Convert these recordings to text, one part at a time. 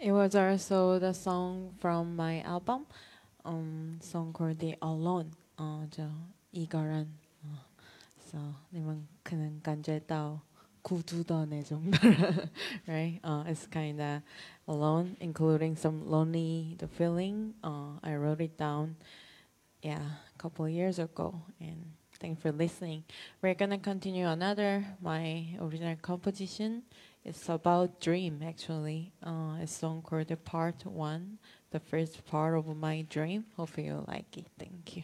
It was also the song from my album, um, song called "The Alone." 哦，就一个人。哦，so 你们可能感觉到孤独的那种的人，right? Uh, it's kinda alone, including some lonely the feeling. Uh, I wrote it down, yeah, a couple of years ago, and thanks for listening. We're gonna continue another my original composition. It's about dream actually. Uh, a song called Part One, the first part of my dream. Hope you like it. Thank you.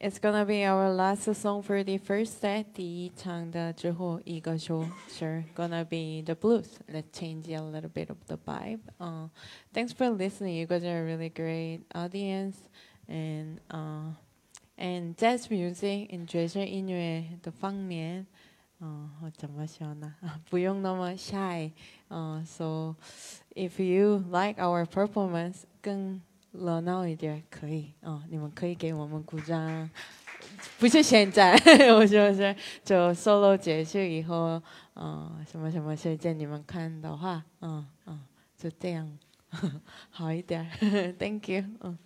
It's gonna be our last song for the first set. 第一场的之后一个 show, sure, gonna be the blues. Let's change a little bit of the vibe. Uh, thanks for listening. You guys are a really great audience, and uh, and jazz music, in 爵士音乐的方面，嗯、我怎么说呢？不用那么 shy。嗯、so if you like our performance，更 热闹一点可以。啊，你们可以给我们鼓掌，不是现在，我就是就 solo 结束以后，嗯，什么什么时间你们看的话，嗯嗯，就这样，好一点，thank you，嗯。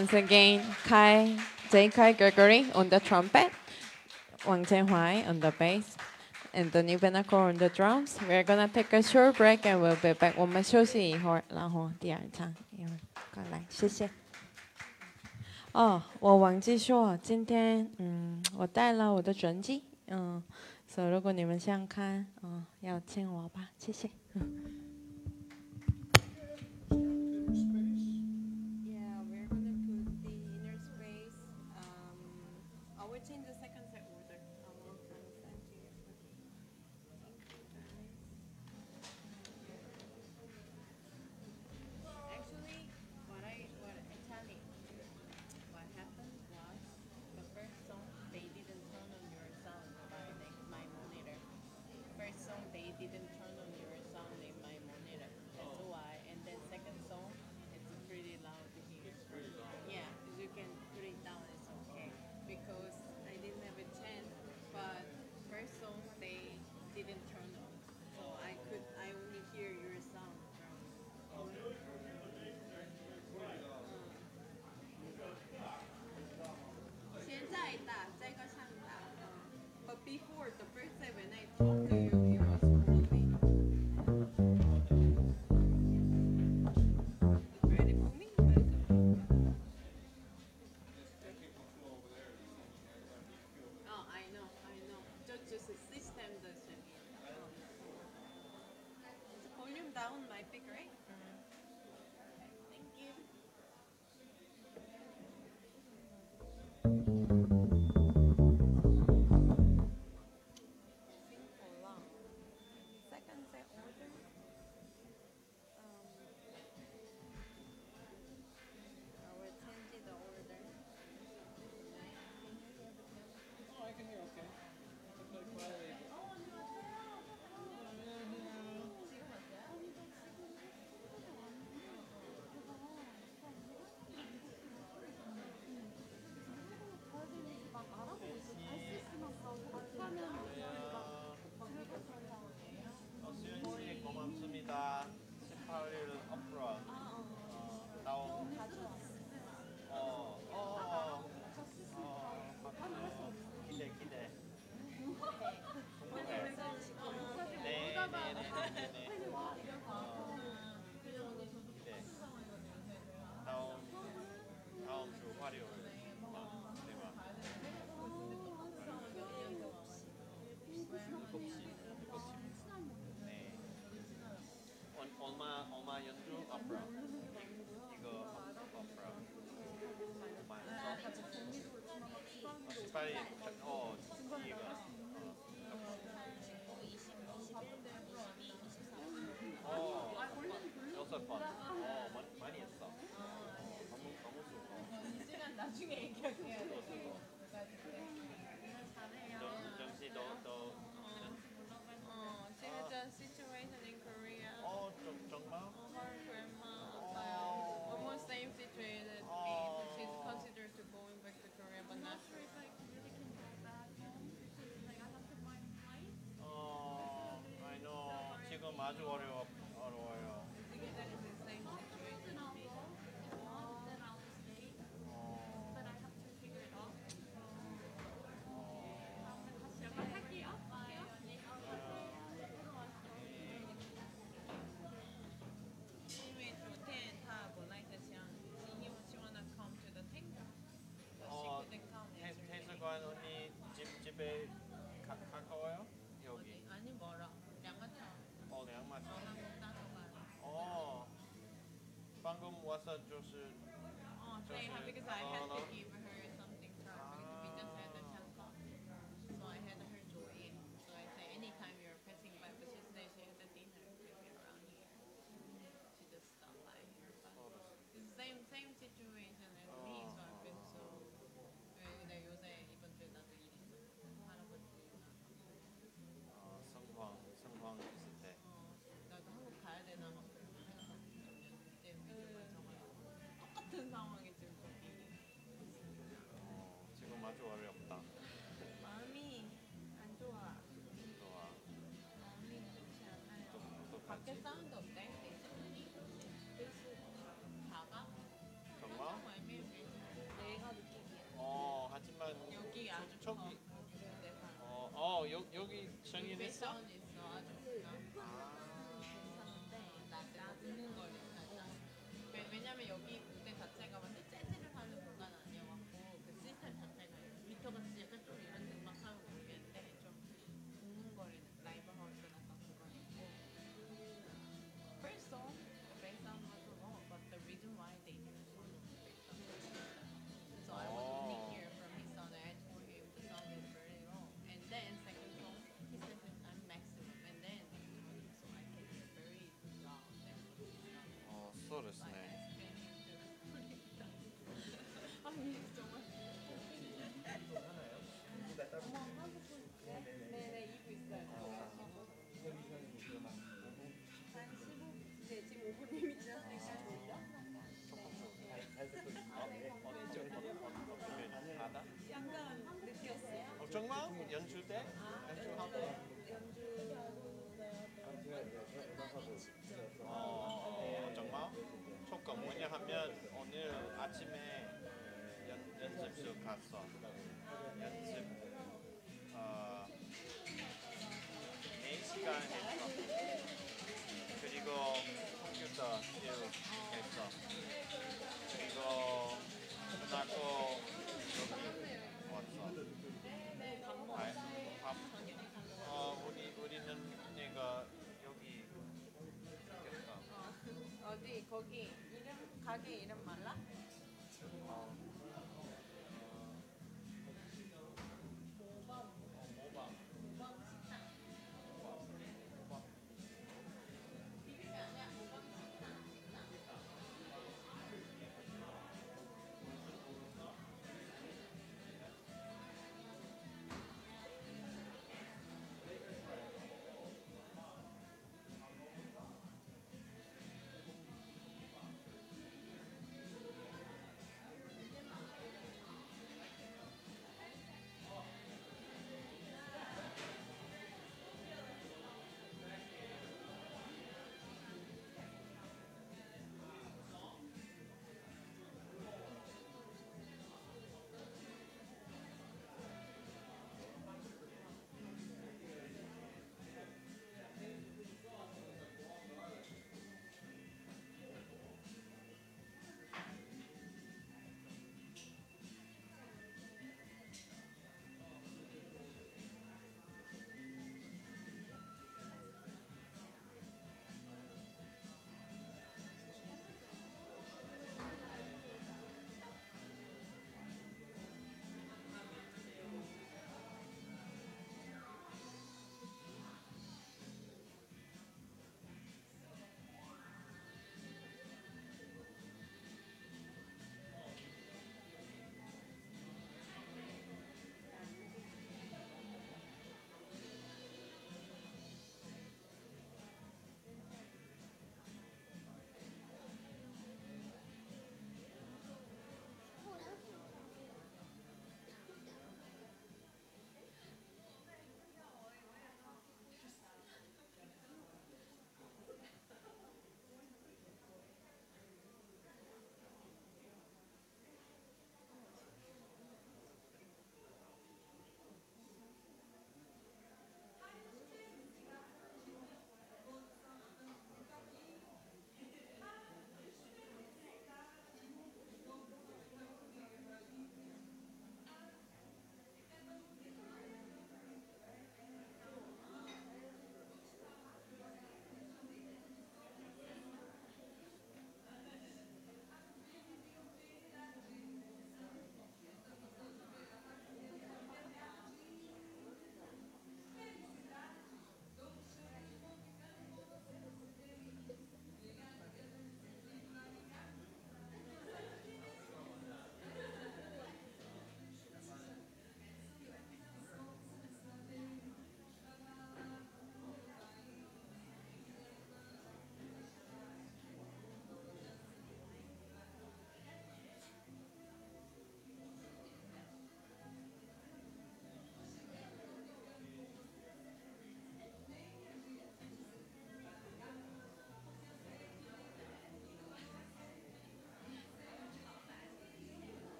Once again, Kai, J. Kai Gregory on the trumpet, Wang Jianhua, on the bass, and Donny Benacor on the drums. We are gonna take a short break and we'll be back. 我们休息一会儿,然后第二场,一会儿,过来,谢谢。哦，我忘记说，今天嗯，我带了我的专辑，嗯，所以如果你们想看，嗯，要请我吧，谢谢。Yo soy on my on my YouTube, I. 아주 어려워 어려워 요. wasn't just. Oh, thank because I had. 对，那么辣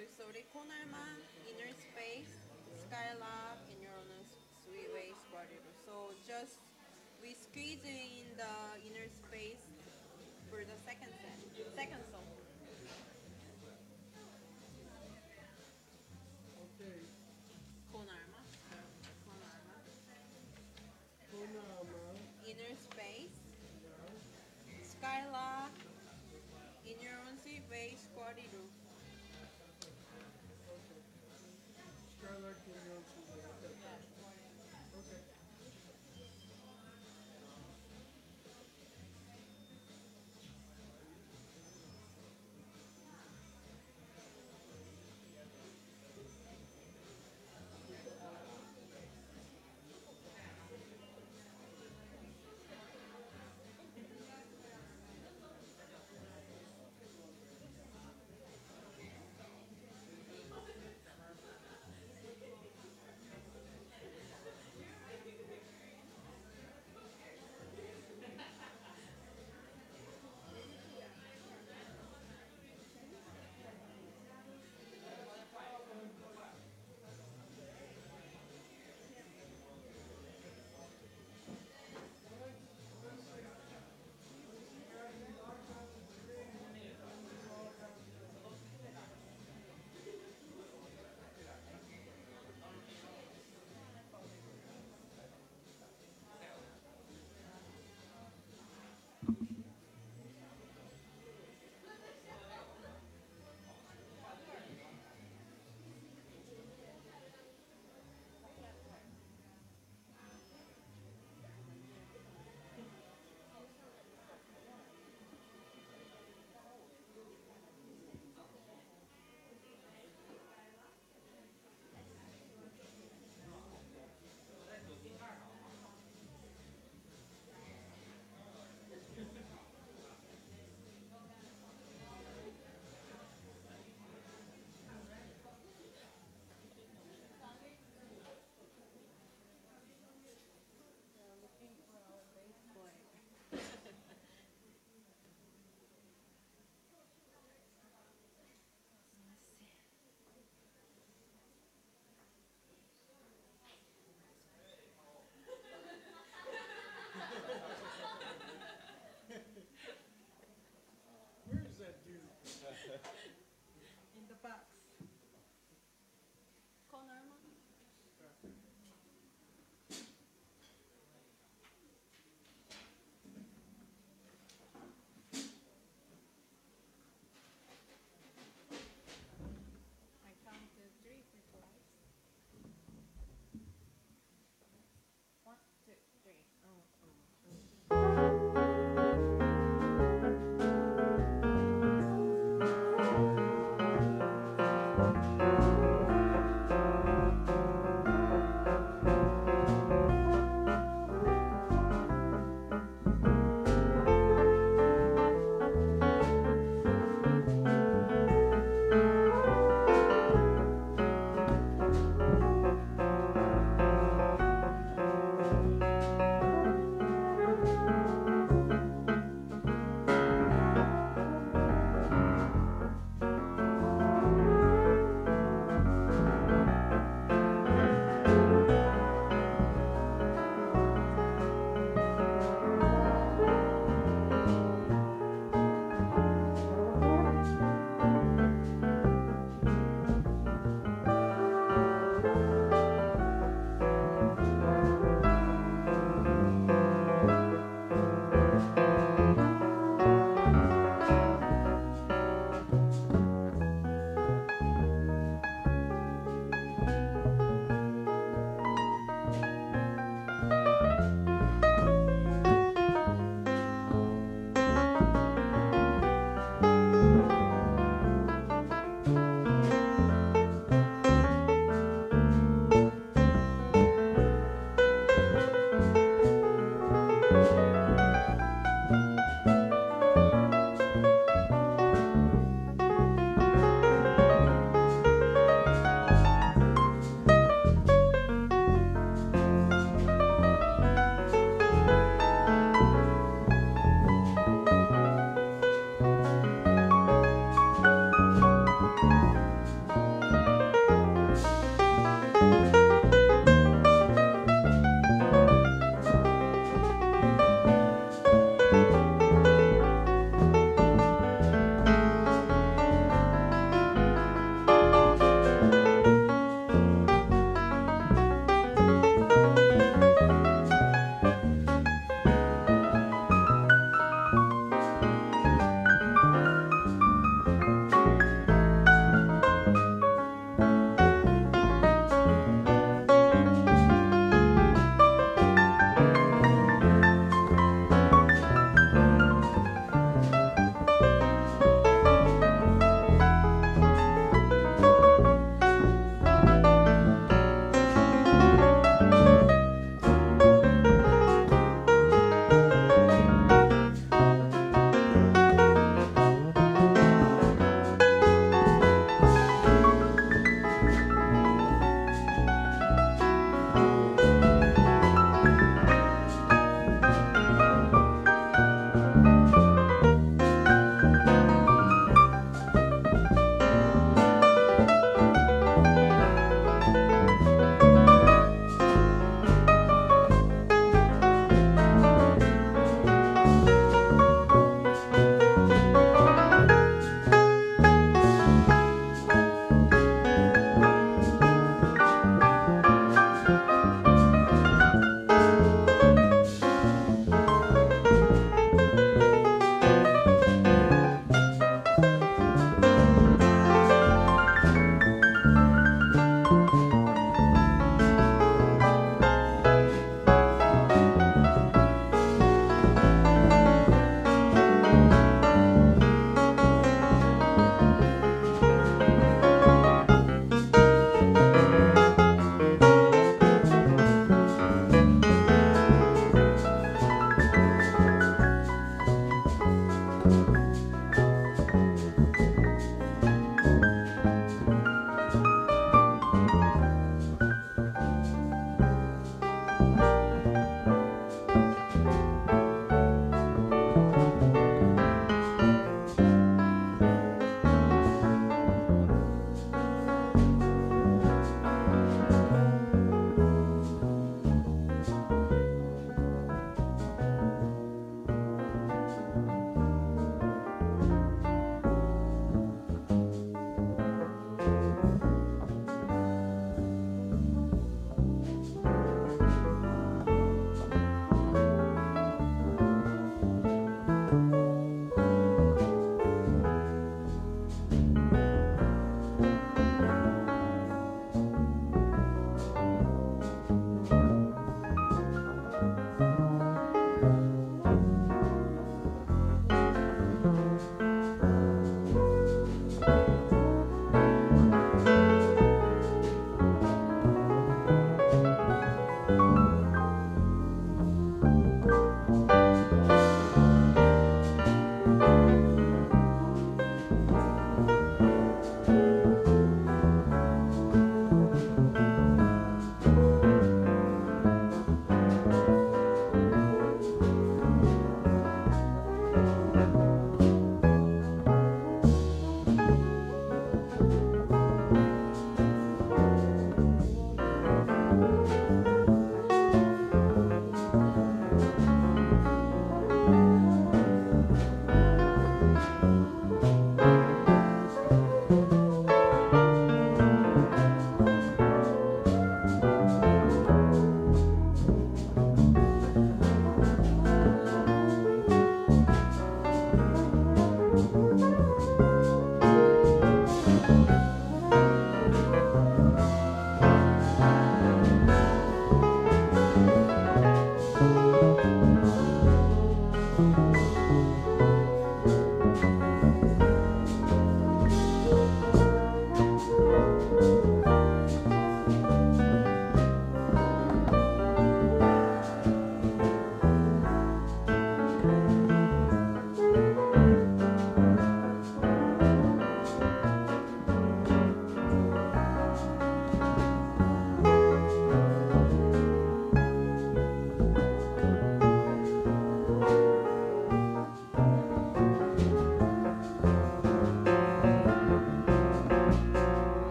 Suisori Konama, Inner Space, Skylab, and your own Uranus ways, Squadron. So just we squeeze in the inner space for the second set. Second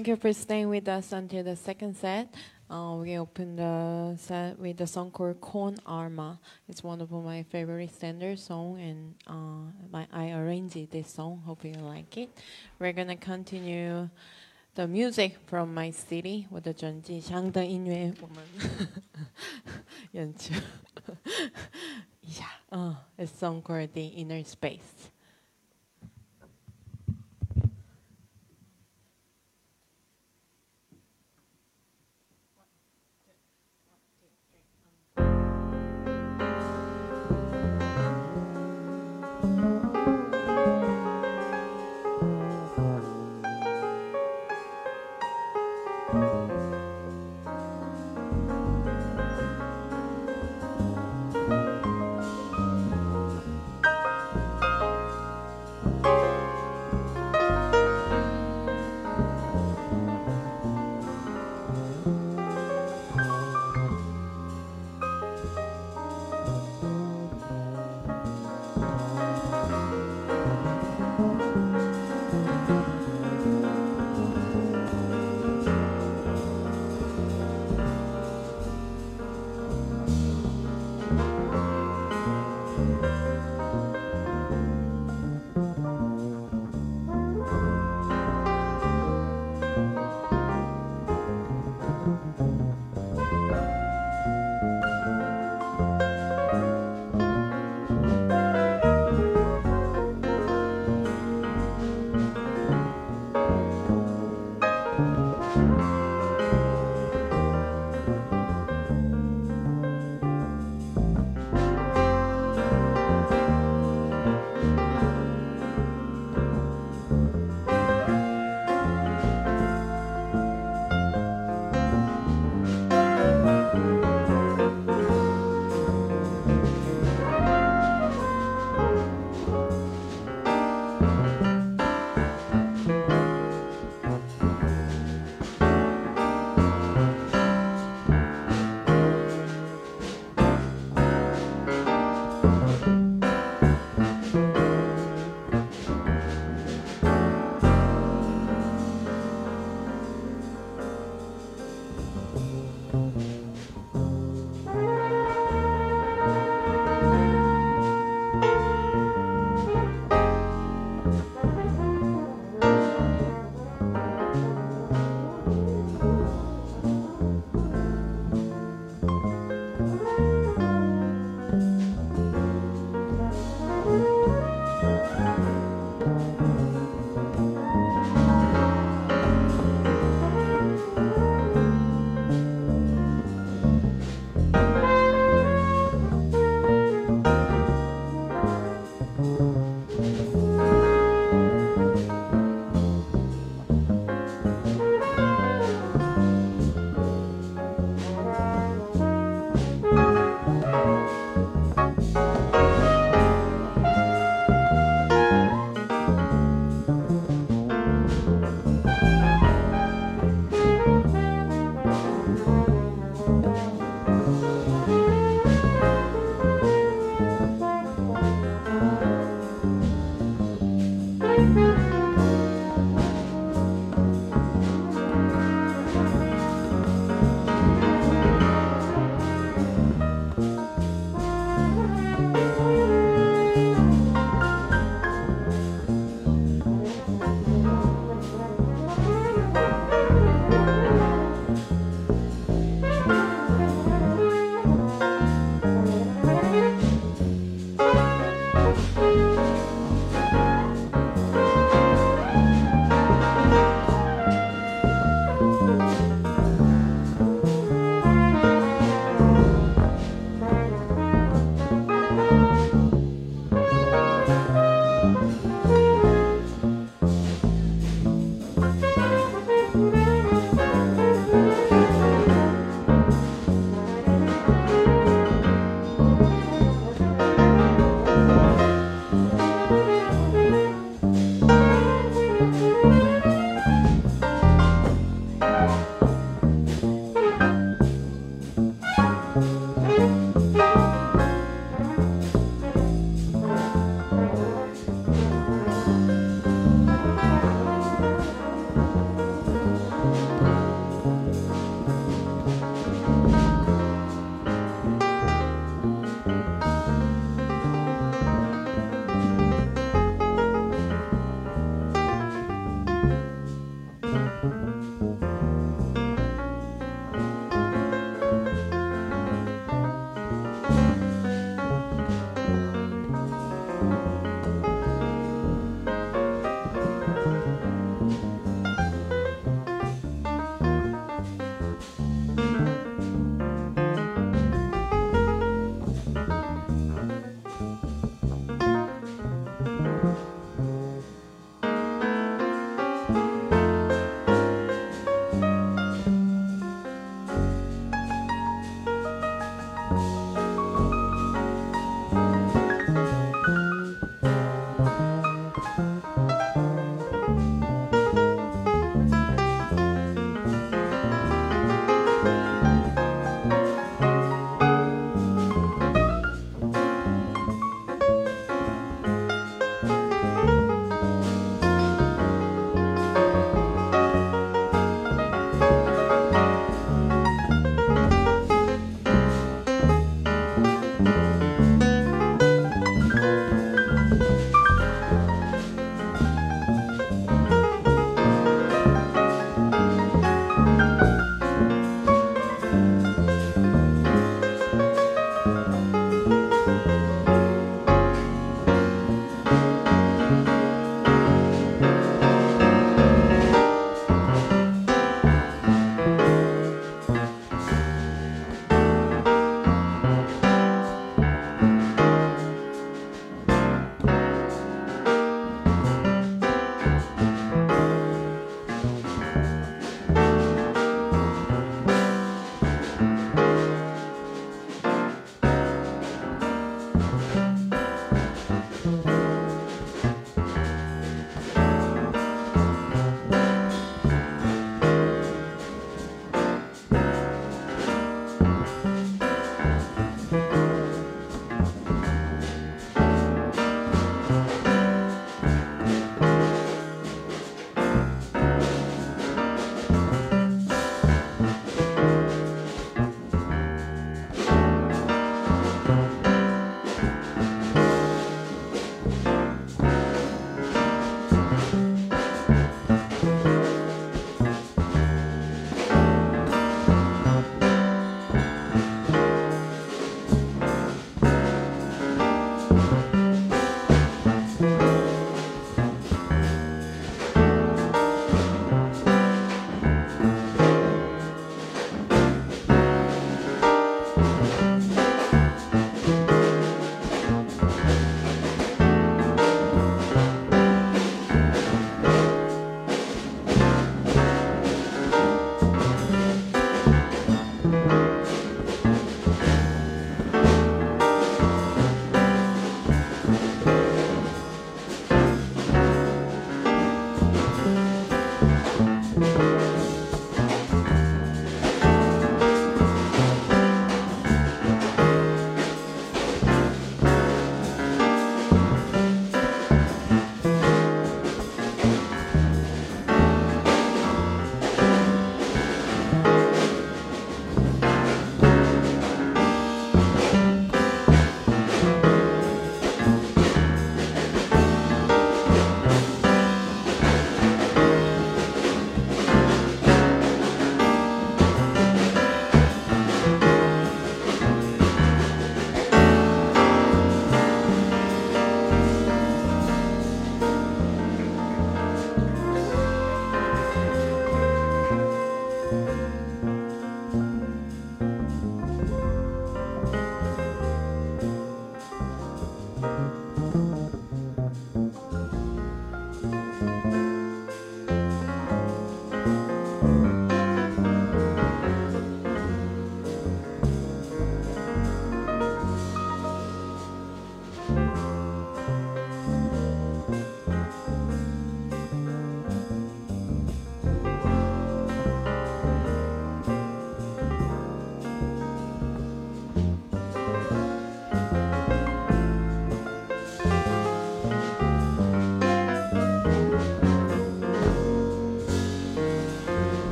Thank you for staying with us until the second set. Uh, we opened the set with the song called Con Alma. It's one of my favorite standard song, and uh, my, I arranged this song. Hope you like it. We're gonna continue the music from my city with the 전지 장더 인류의 몸을 yeah, uh, it's song called The Inner Space.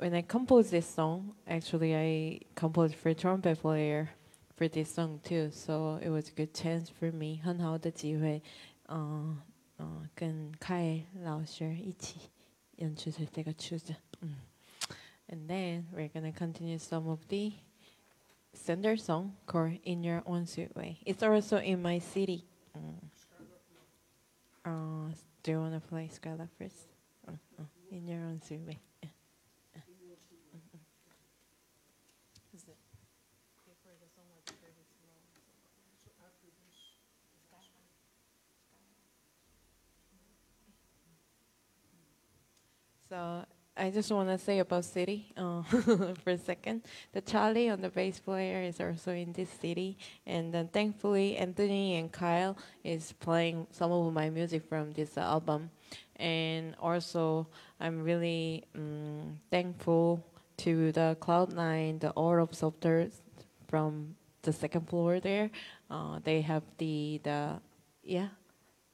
when I composed this song, actually I composed for trumpet player for this song too. So it was a good chance for me，很好的机会，嗯、嗯、跟凯老师一起演出这个曲子。嗯，And then we're gonna continue some of the standard song called "In Your Own Sweet Way." It's also in my city. 嗯 uh, do you wanna play Skylar first? 嗯嗯，In Your Own Sweet Way. So I just want to say about city uh, for a second. The Charlie on the bass player is also in this city, and then thankfully Anthony and Kyle is playing some of my music from this album, and also I'm really um, thankful to the Cloud9, the All of Softers from the second floor there. Uh, they have the the yeah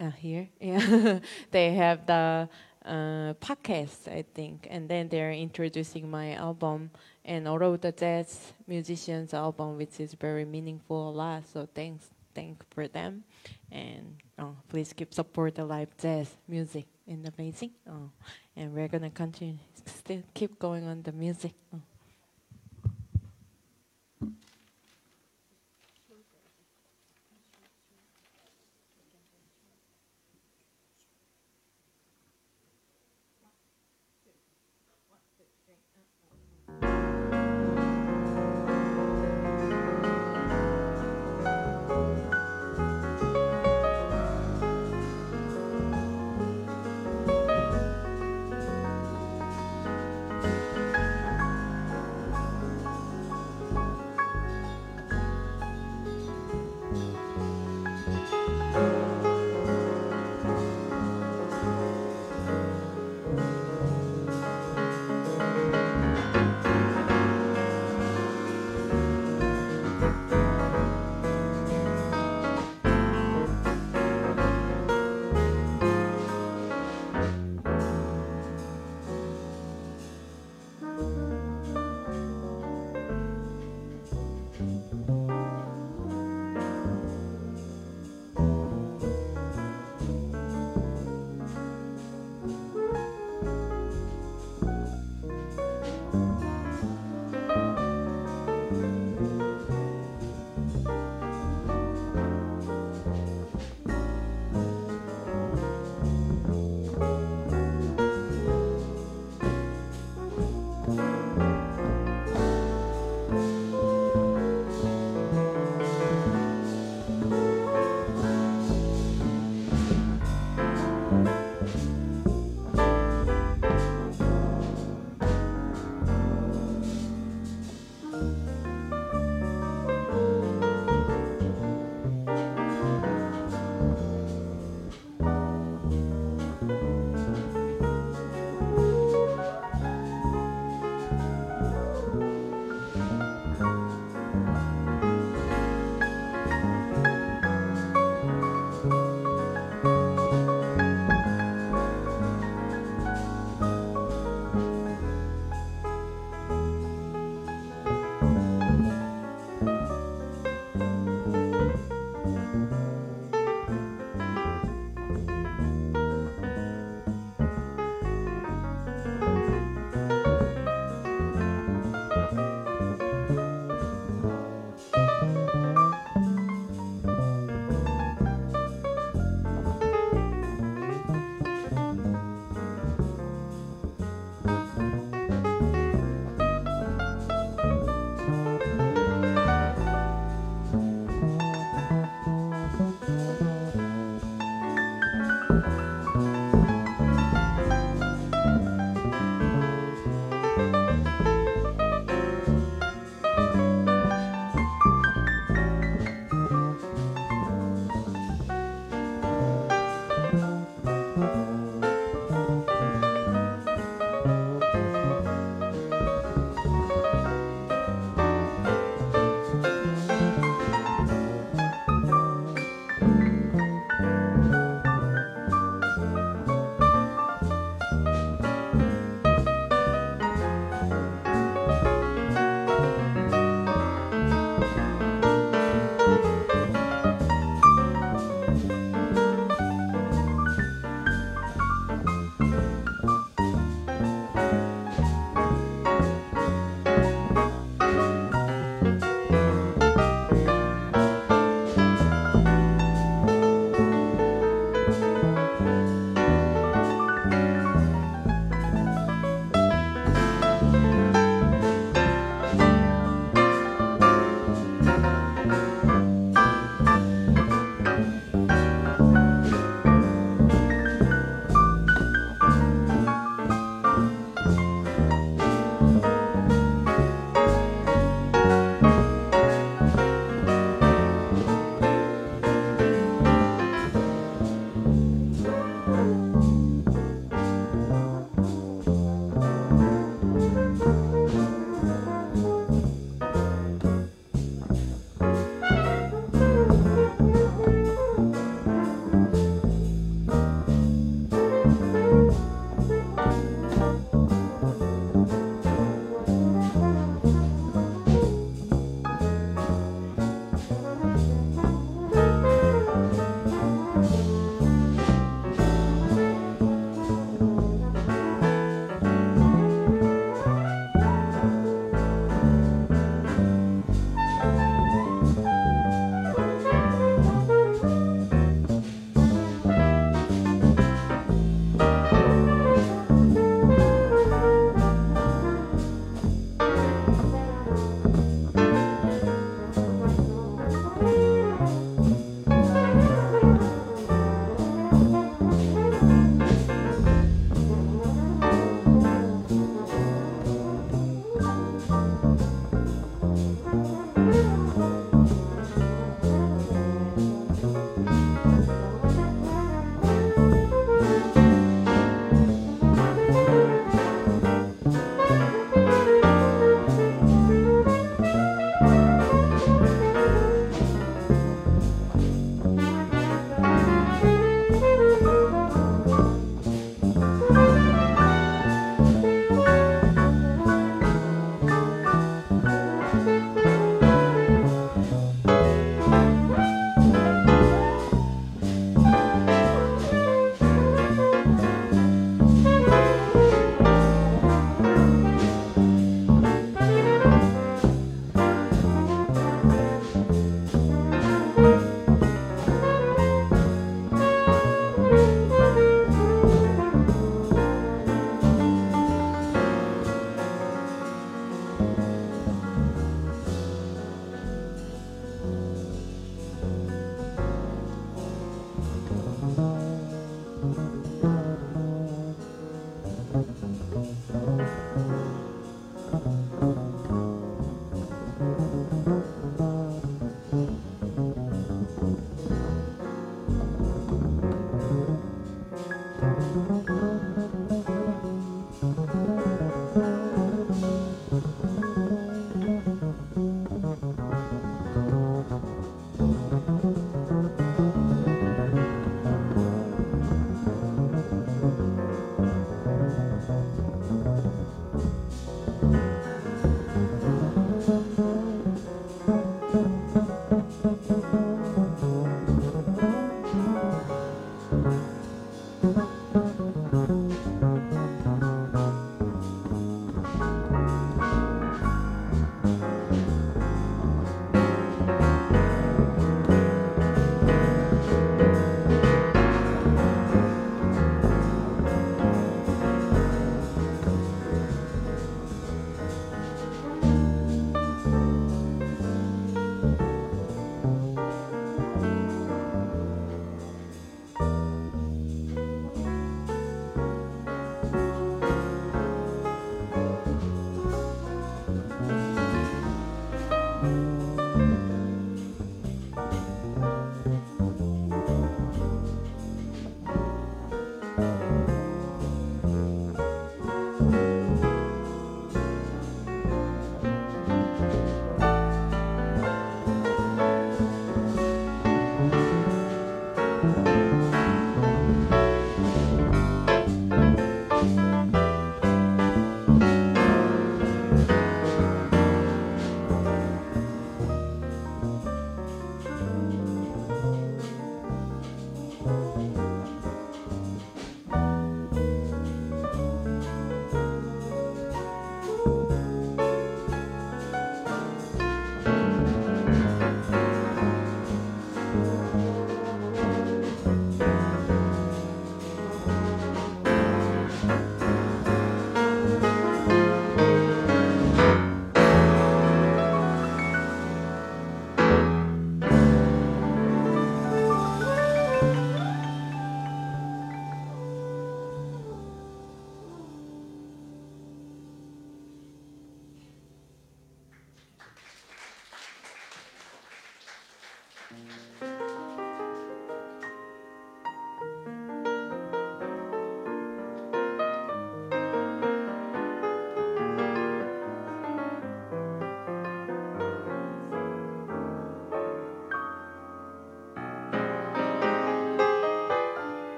uh, here yeah they have the uh, podcast I think. And then they're introducing my album. And all of the jazz musicians album which is very meaningful a lot so thanks thank for them. And uh, please keep support the live jazz music the Beijing. Uh, and we're gonna continue still keep going on the music. Uh.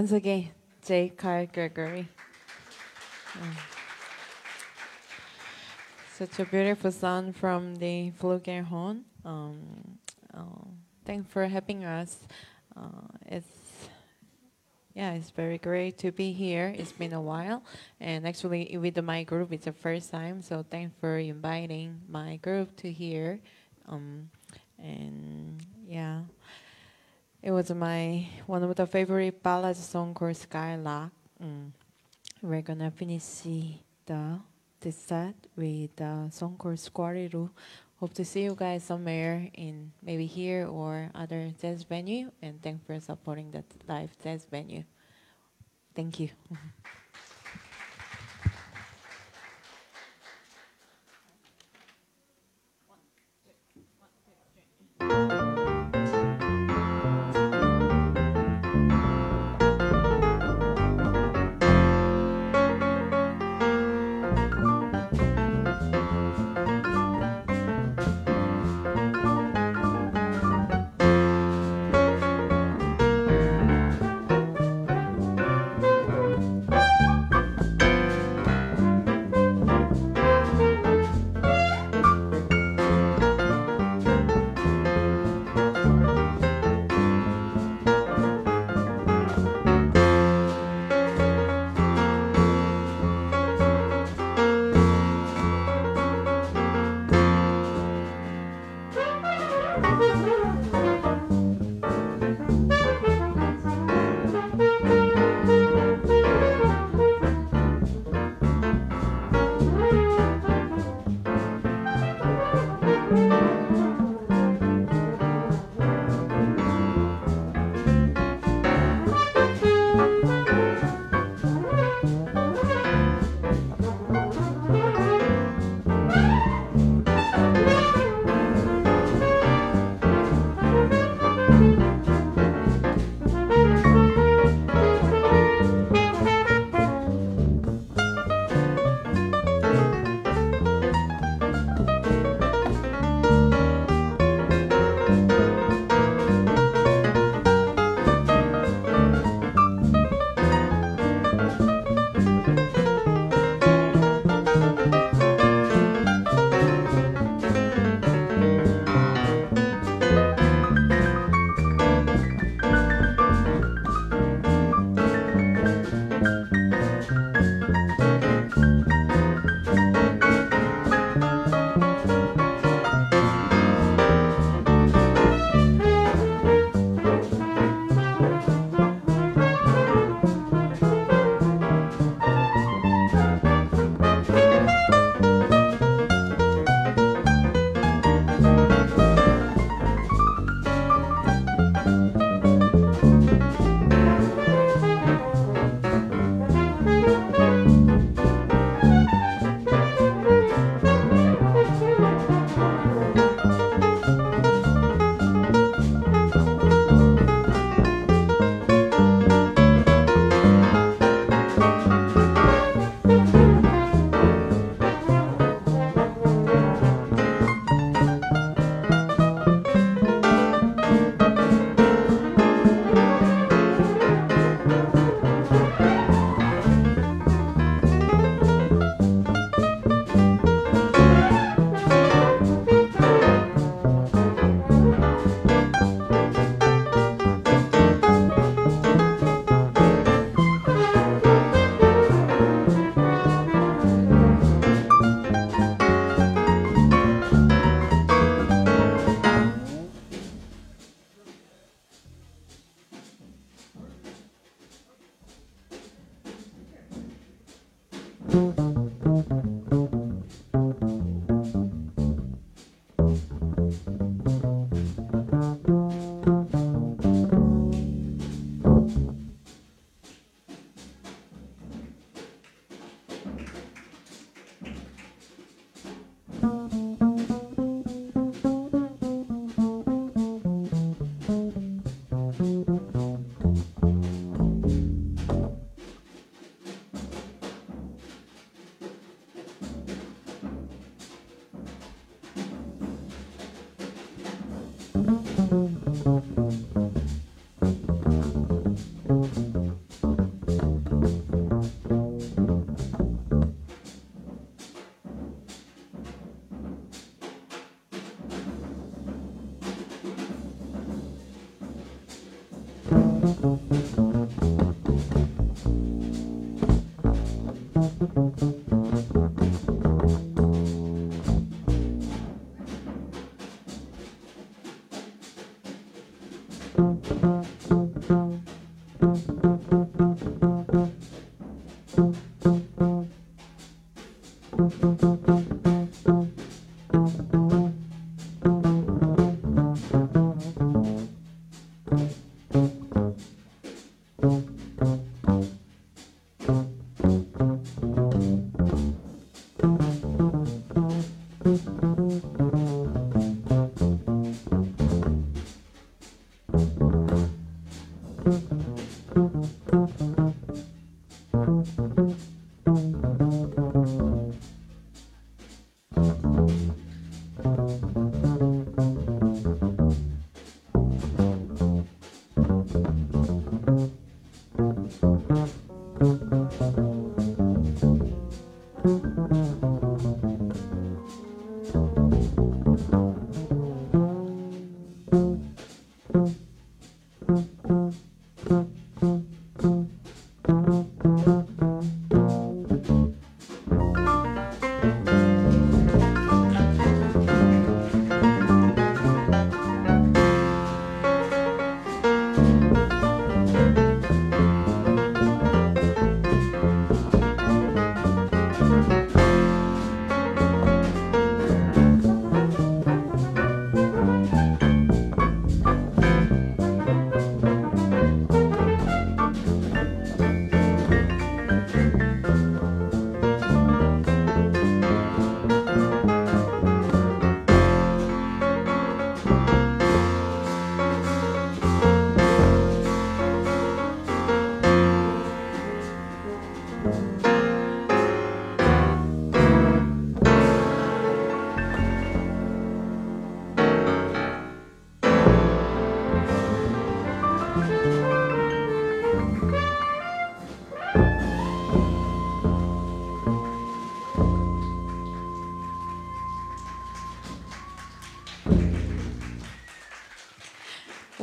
Once again, J. Carl Gregory. Such a beautiful song from the Flugelhorn. Um, uh, thanks for having us. Uh, it's yeah, it's very great to be here. It's been a while, and actually with my group, it's the first time. So thanks for inviting my group to here. Um, and yeah, it was my one of the favorite ballad song called Skylark. Mm. We're gonna finish the this set with the song called Squariru. Hope to see you guys somewhere in maybe here or other jazz venue. And thanks for supporting that live jazz venue. Thank you.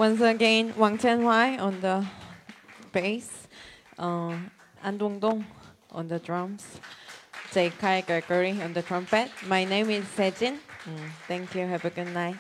Once again, Wang Tianhuai on the bass, uh, An Dongdong on the drums, Kai Gregory on the trumpet. My name is Sejin. Mm, thank you. Have a good night.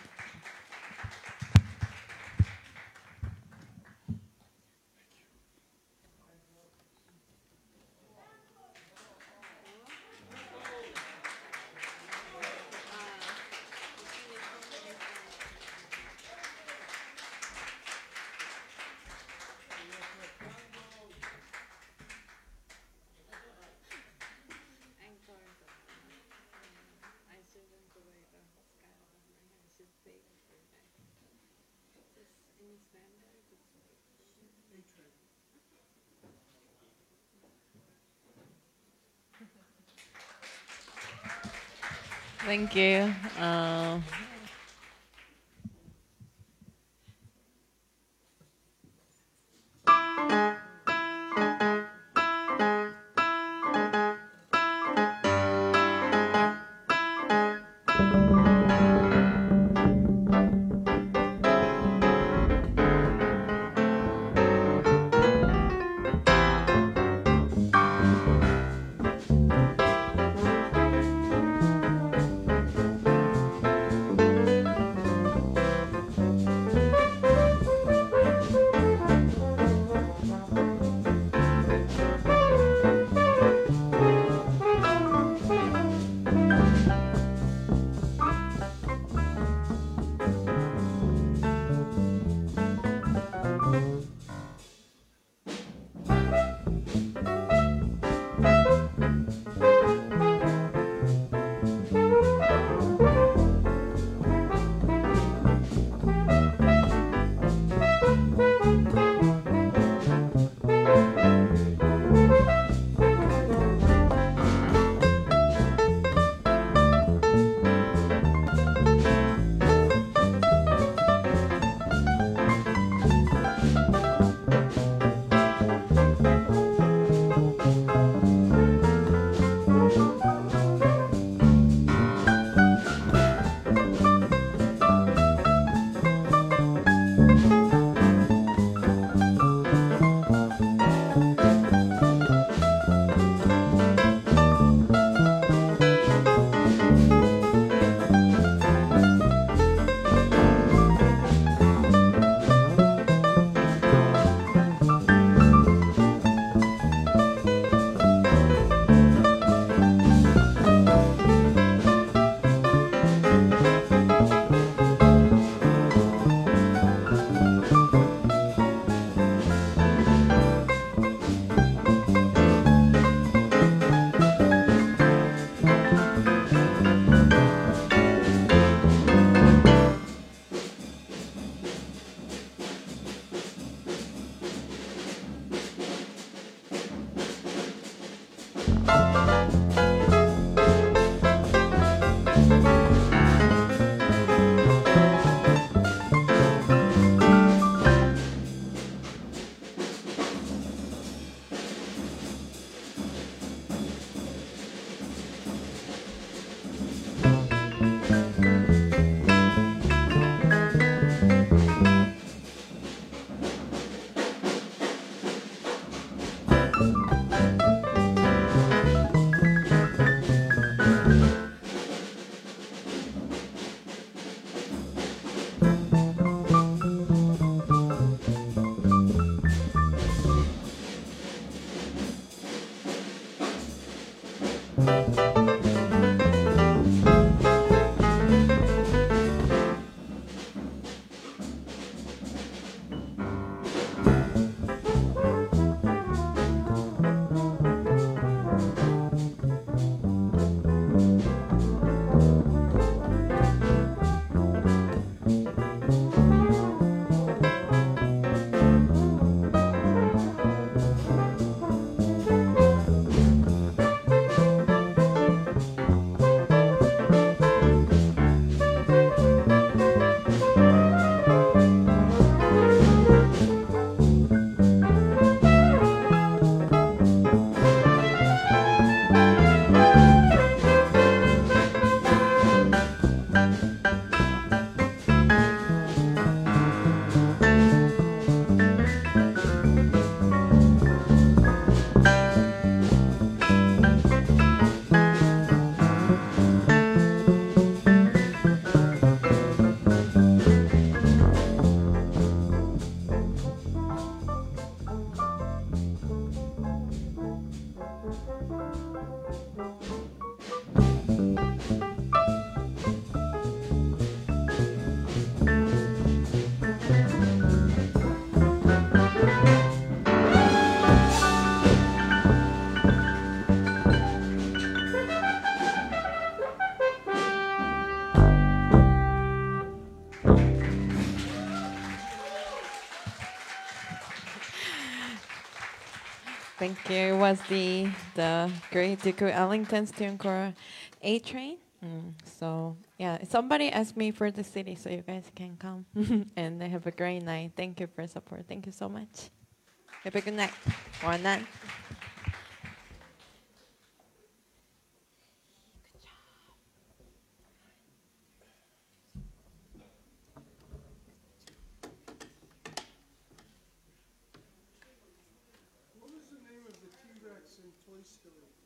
Thank you. Uh, It was the the Great Duke Ellington Student Corps A train. Mm, so yeah, somebody asked me for the city, so you guys can come and have a great night. Thank you for support. Thank you so much. Have a good night. One night. What was the name of the T-Rex